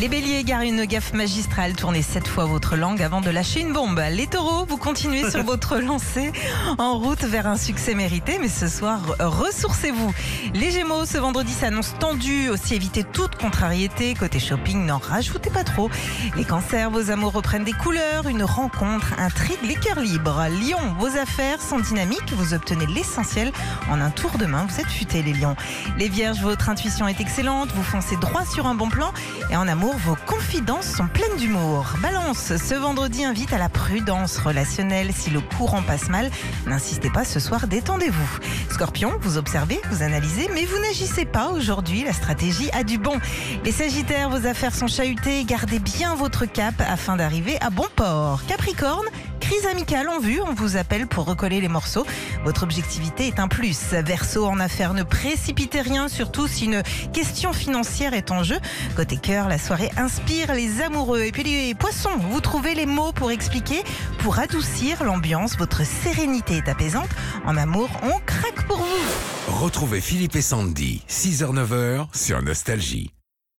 Les béliers, gare une gaffe magistrale, tournez sept fois votre langue avant de lâcher une bombe. Les taureaux, vous continuez sur votre lancée en route vers un succès mérité, mais ce soir, ressourcez-vous. Les gémeaux, ce vendredi s'annonce tendu, aussi évitez toute contrariété. Côté shopping, n'en rajoutez pas trop. Les cancers, vos amours reprennent des couleurs, une rencontre intrigue les cœurs libres. Lion, vos affaires sont dynamiques, vous obtenez l'essentiel en un tour de main, vous êtes futés les lions. Les vierges, votre intuition est excellente, vous foncez droit sur un bon plan et en amour, vos confidences sont pleines d'humour. Balance, ce vendredi invite à la prudence relationnelle. Si le courant passe mal, n'insistez pas ce soir, détendez-vous. Scorpion, vous observez, vous analysez, mais vous n'agissez pas aujourd'hui. La stratégie a du bon. Les sagittaires, vos affaires sont chahutées. Gardez bien votre cap afin d'arriver à bon port. Capricorne, crise amicale en vue, on vous appelle pour recoller les morceaux. Votre objectivité est un plus. Verseau en affaires, ne précipitez rien, surtout si une question financière est en jeu. Côté cœur, la soirée inspire les amoureux. Et puis les poissons, vous trouvez les mots pour expliquer, pour adoucir l'ambiance. Votre sérénité est apaisante. En amour, on craque pour vous. Retrouvez Philippe et Sandy, 6h-9h sur Nostalgie.